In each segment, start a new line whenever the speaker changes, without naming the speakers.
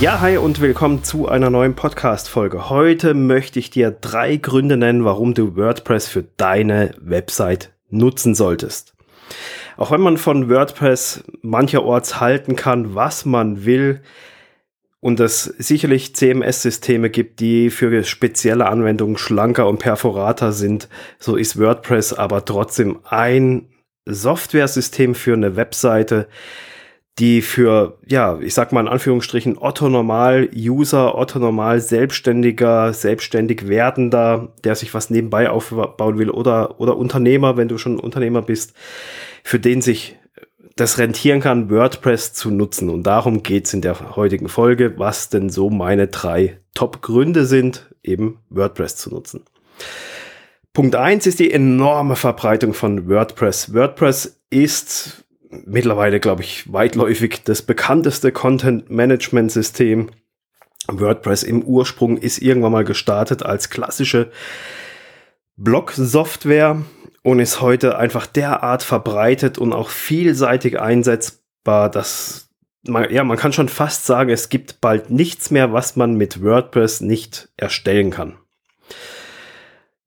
Ja, hi und willkommen zu einer neuen Podcast-Folge. Heute möchte ich dir drei Gründe nennen, warum du WordPress für deine Website nutzen solltest. Auch wenn man von WordPress mancherorts halten kann, was man will, und es sicherlich CMS-Systeme gibt, die für spezielle Anwendungen schlanker und perforater sind, so ist WordPress aber trotzdem ein Software-System für eine Webseite, die für, ja, ich sag mal in Anführungsstrichen, Otto-Normal-User, Otto-Normal-Selbstständiger, selbstständig werdender, der sich was nebenbei aufbauen will oder, oder Unternehmer, wenn du schon Unternehmer bist, für den sich das rentieren kann, WordPress zu nutzen. Und darum geht's in der heutigen Folge, was denn so meine drei Top-Gründe sind, eben WordPress zu nutzen. Punkt eins ist die enorme Verbreitung von WordPress. WordPress ist mittlerweile, glaube ich, weitläufig das bekannteste Content-Management-System. WordPress im Ursprung ist irgendwann mal gestartet als klassische Blog-Software und ist heute einfach derart verbreitet und auch vielseitig einsetzbar, dass man, ja, man kann schon fast sagen, es gibt bald nichts mehr, was man mit WordPress nicht erstellen kann.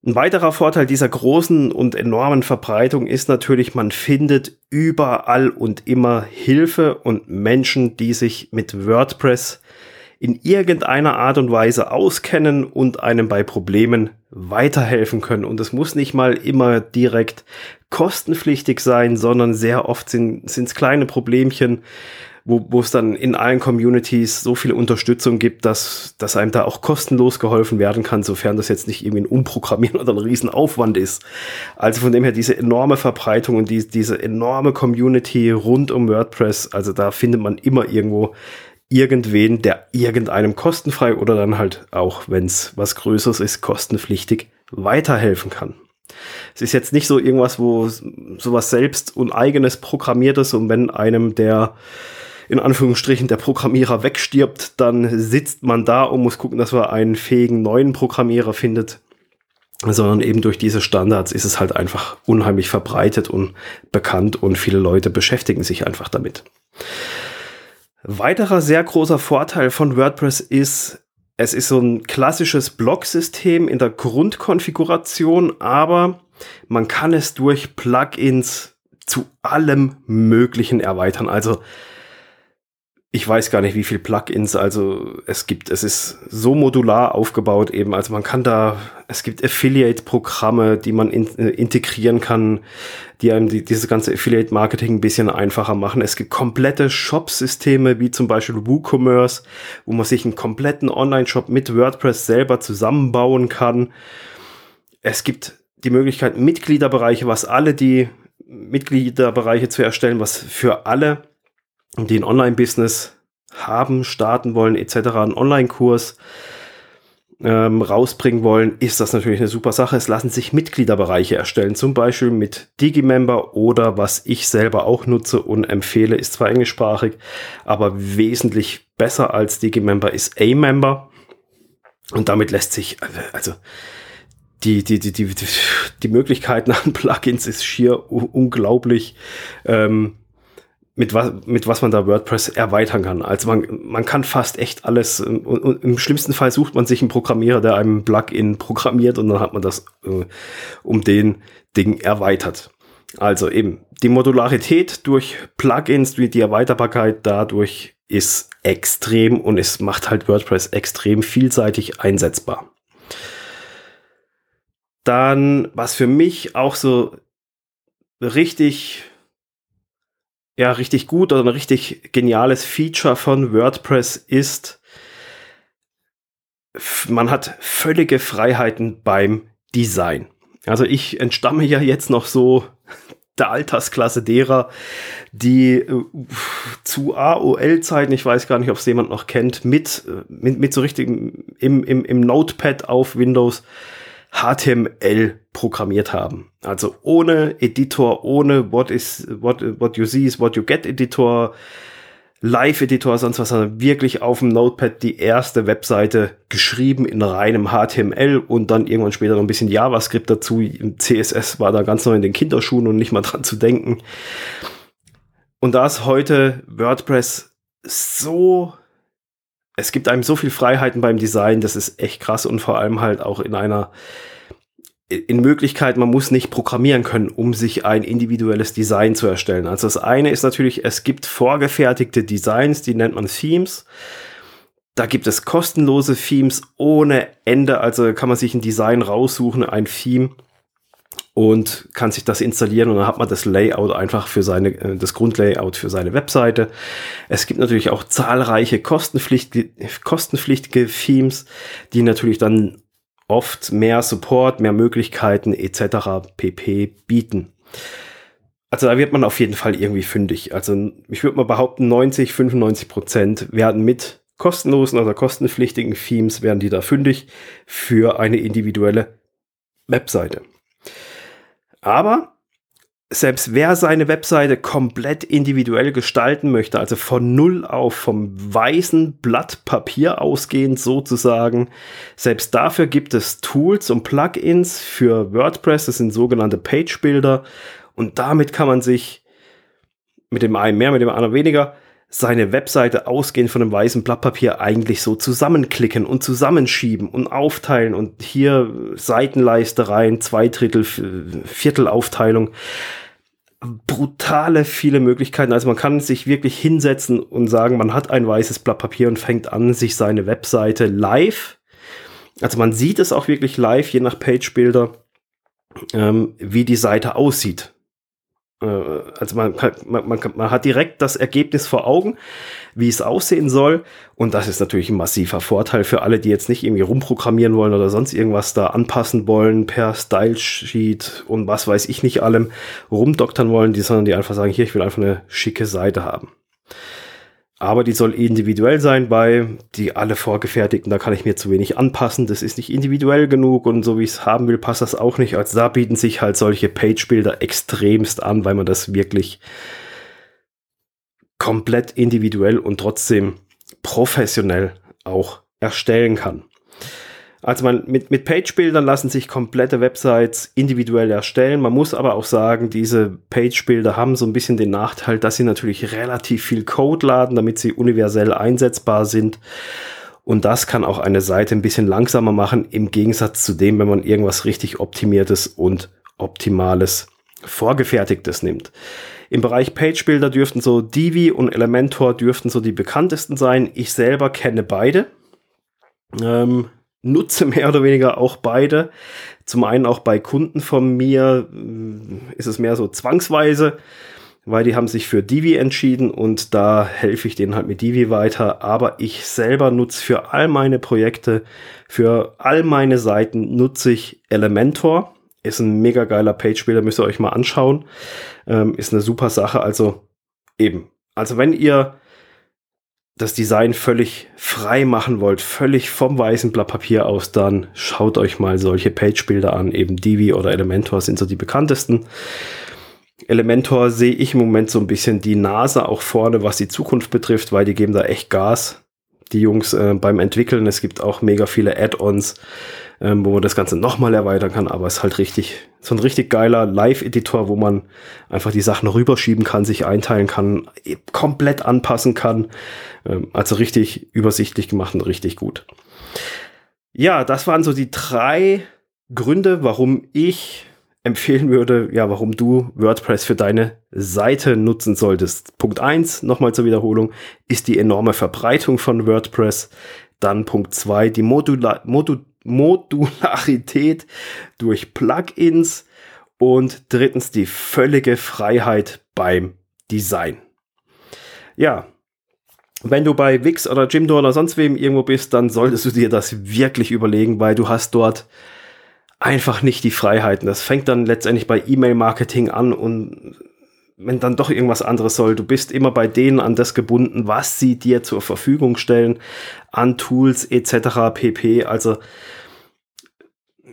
Ein weiterer Vorteil dieser großen und enormen Verbreitung ist natürlich, man findet überall und immer Hilfe und Menschen, die sich mit WordPress in irgendeiner Art und Weise auskennen und einem bei Problemen weiterhelfen können. Und es muss nicht mal immer direkt kostenpflichtig sein, sondern sehr oft sind es kleine Problemchen, wo, wo es dann in allen Communities so viel Unterstützung gibt, dass, dass einem da auch kostenlos geholfen werden kann, sofern das jetzt nicht irgendwie ein Umprogrammieren oder ein Riesenaufwand ist. Also von dem her diese enorme Verbreitung und die, diese enorme Community rund um WordPress, also da findet man immer irgendwo irgendwen, der irgendeinem kostenfrei oder dann halt auch, wenn es was Größeres ist, kostenpflichtig weiterhelfen kann. Es ist jetzt nicht so irgendwas, wo sowas selbst und eigenes programmiert ist und wenn einem der in Anführungsstrichen der Programmierer wegstirbt, dann sitzt man da und muss gucken, dass man einen fähigen neuen Programmierer findet. Sondern eben durch diese Standards ist es halt einfach unheimlich verbreitet und bekannt und viele Leute beschäftigen sich einfach damit. Weiterer sehr großer Vorteil von WordPress ist, es ist so ein klassisches Blocksystem in der Grundkonfiguration, aber man kann es durch Plugins zu allem Möglichen erweitern. Also ich weiß gar nicht, wie viel Plugins also es gibt. Es ist so modular aufgebaut eben. Also man kann da, es gibt Affiliate-Programme, die man in, äh, integrieren kann, die einem die, dieses ganze Affiliate-Marketing ein bisschen einfacher machen. Es gibt komplette Shop-Systeme, wie zum Beispiel WooCommerce, wo man sich einen kompletten Online-Shop mit WordPress selber zusammenbauen kann. Es gibt die Möglichkeit, Mitgliederbereiche, was alle die Mitgliederbereiche zu erstellen, was für alle die ein Online-Business haben, starten wollen, etc., einen Online-Kurs ähm, rausbringen wollen, ist das natürlich eine super Sache. Es lassen sich Mitgliederbereiche erstellen, zum Beispiel mit Digimember oder was ich selber auch nutze und empfehle, ist zwar englischsprachig, aber wesentlich besser als Digimember ist A-Member. Und damit lässt sich, also die, die, die, die, die Möglichkeiten an Plugins ist schier unglaublich. Ähm, mit was, mit was man da WordPress erweitern kann. Also man, man kann fast echt alles, und, und im schlimmsten Fall sucht man sich einen Programmierer, der einem Plugin programmiert und dann hat man das äh, um den Ding erweitert. Also eben die Modularität durch Plugins, die Erweiterbarkeit dadurch ist extrem und es macht halt WordPress extrem vielseitig einsetzbar. Dann, was für mich auch so richtig ja richtig gut oder ein richtig geniales Feature von WordPress ist, man hat völlige Freiheiten beim Design. Also ich entstamme ja jetzt noch so der Altersklasse derer, die äh, zu AOL-Zeiten, ich weiß gar nicht, ob es jemand noch kennt, mit, äh, mit, mit so richtig im, im, im Notepad auf Windows HTML programmiert haben. Also ohne Editor, ohne What is what, what you see is what you get Editor, Live-Editor, sonst was, sondern wirklich auf dem Notepad die erste Webseite geschrieben in reinem HTML und dann irgendwann später noch ein bisschen JavaScript dazu. CSS war da ganz neu in den Kinderschuhen und nicht mal dran zu denken. Und da ist heute WordPress so es gibt einem so viel Freiheiten beim Design, das ist echt krass und vor allem halt auch in einer in Möglichkeit, man muss nicht programmieren können, um sich ein individuelles Design zu erstellen. Also das eine ist natürlich, es gibt vorgefertigte Designs, die nennt man Themes. Da gibt es kostenlose Themes ohne Ende, also kann man sich ein Design raussuchen, ein Theme und kann sich das installieren und dann hat man das Layout einfach für seine, äh, das Grundlayout für seine Webseite. Es gibt natürlich auch zahlreiche kostenpflichtige, kostenpflichtige Themes, die natürlich dann oft mehr Support, mehr Möglichkeiten etc. pp bieten. Also da wird man auf jeden Fall irgendwie fündig. Also ich würde mal behaupten, 90, 95 Prozent werden mit kostenlosen oder kostenpflichtigen Themes werden die da fündig für eine individuelle Webseite. Aber selbst wer seine Webseite komplett individuell gestalten möchte, also von null auf vom weißen Blatt Papier ausgehend sozusagen, selbst dafür gibt es Tools und Plugins für WordPress, das sind sogenannte Page Builder. Und damit kann man sich mit dem einen mehr, mit dem anderen weniger seine Webseite ausgehend von einem weißen Blatt Papier eigentlich so zusammenklicken und zusammenschieben und aufteilen und hier Seitenleiste rein, zwei Drittel, Viertel Aufteilung. Brutale viele Möglichkeiten. Also man kann sich wirklich hinsetzen und sagen, man hat ein weißes Blatt Papier und fängt an, sich seine Webseite live, also man sieht es auch wirklich live, je nach Page Builder, ähm, wie die Seite aussieht. Äh, also man, man, man, man hat direkt das Ergebnis vor Augen, wie es aussehen soll. Und das ist natürlich ein massiver Vorteil für alle, die jetzt nicht irgendwie rumprogrammieren wollen oder sonst irgendwas da anpassen wollen per Style Sheet und was weiß ich nicht allem rumdoktern wollen, die, sondern die einfach sagen, hier, ich will einfach eine schicke Seite haben. Aber die soll individuell sein bei die alle vorgefertigten, da kann ich mir zu wenig anpassen, das ist nicht individuell genug und so wie ich es haben will, passt das auch nicht. Also da bieten sich halt solche Page-Bilder extremst an, weil man das wirklich komplett individuell und trotzdem professionell auch erstellen kann. Also man, mit, mit Page-Bildern lassen sich komplette Websites individuell erstellen. Man muss aber auch sagen, diese Page-Bilder haben so ein bisschen den Nachteil, dass sie natürlich relativ viel Code laden, damit sie universell einsetzbar sind. Und das kann auch eine Seite ein bisschen langsamer machen, im Gegensatz zu dem, wenn man irgendwas richtig optimiertes und optimales vorgefertigtes nimmt. Im Bereich Page-Bilder dürften so Divi und Elementor dürften so die bekanntesten sein. Ich selber kenne beide. Ähm, nutze mehr oder weniger auch beide. Zum einen auch bei Kunden von mir äh, ist es mehr so zwangsweise, weil die haben sich für Divi entschieden und da helfe ich denen halt mit Divi weiter. Aber ich selber nutze für all meine Projekte, für all meine Seiten nutze ich Elementor. Ist ein mega geiler Page-Builder, müsst ihr euch mal anschauen. Ähm, ist eine super Sache. Also eben. Also wenn ihr das Design völlig frei machen wollt, völlig vom weißen Blatt Papier aus, dann schaut euch mal solche Page-Bilder an. Eben Divi oder Elementor sind so die bekanntesten. Elementor sehe ich im Moment so ein bisschen die Nase auch vorne, was die Zukunft betrifft, weil die geben da echt Gas. Die Jungs äh, beim Entwickeln. Es gibt auch mega viele Add-ons ähm, wo man das Ganze nochmal erweitern kann, aber es ist halt richtig, so ein richtig geiler Live-Editor, wo man einfach die Sachen rüberschieben kann, sich einteilen kann, komplett anpassen kann. Ähm, also richtig übersichtlich gemacht und richtig gut. Ja, das waren so die drei Gründe, warum ich empfehlen würde, ja, warum du WordPress für deine Seite nutzen solltest. Punkt eins nochmal zur Wiederholung, ist die enorme Verbreitung von WordPress. Dann Punkt zwei die Modula Modu Modularität durch Plugins und drittens die völlige Freiheit beim Design. Ja, wenn du bei Wix oder Jimdo oder sonst wem irgendwo bist, dann solltest du dir das wirklich überlegen, weil du hast dort einfach nicht die Freiheiten. Das fängt dann letztendlich bei E-Mail-Marketing an und wenn dann doch irgendwas anderes soll, du bist immer bei denen an das gebunden, was sie dir zur Verfügung stellen, an Tools etc. pp. Also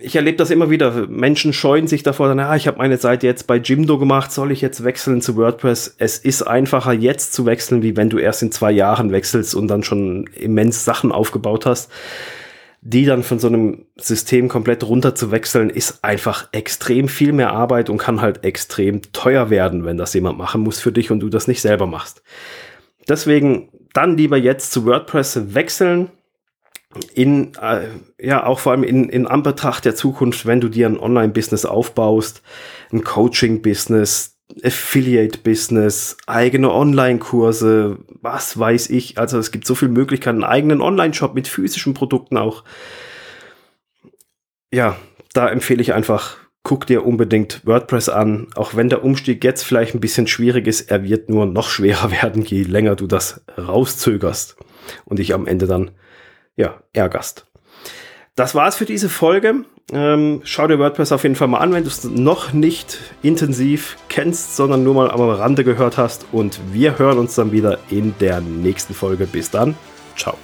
ich erlebe das immer wieder. Menschen scheuen sich davor, dann, ah, ich habe meine Seite jetzt bei Jimdo gemacht, soll ich jetzt wechseln zu WordPress? Es ist einfacher jetzt zu wechseln, wie wenn du erst in zwei Jahren wechselst und dann schon immens Sachen aufgebaut hast die dann von so einem System komplett runter zu wechseln, ist einfach extrem viel mehr Arbeit und kann halt extrem teuer werden, wenn das jemand machen muss für dich und du das nicht selber machst. Deswegen dann lieber jetzt zu WordPress wechseln. In, äh, ja, auch vor allem in, in Anbetracht der Zukunft, wenn du dir ein Online-Business aufbaust, ein Coaching-Business, Affiliate-Business, eigene Online-Kurse, was weiß ich. Also es gibt so viele Möglichkeiten, einen eigenen Online-Shop mit physischen Produkten auch. Ja, da empfehle ich einfach, guck dir unbedingt WordPress an, auch wenn der Umstieg jetzt vielleicht ein bisschen schwierig ist, er wird nur noch schwerer werden, je länger du das rauszögerst und dich am Ende dann ja ärgerst. Das war's für diese Folge. Ähm, schau dir WordPress auf jeden Fall mal an, wenn du es noch nicht intensiv kennst, sondern nur mal am Rande gehört hast. Und wir hören uns dann wieder in der nächsten Folge. Bis dann. Ciao.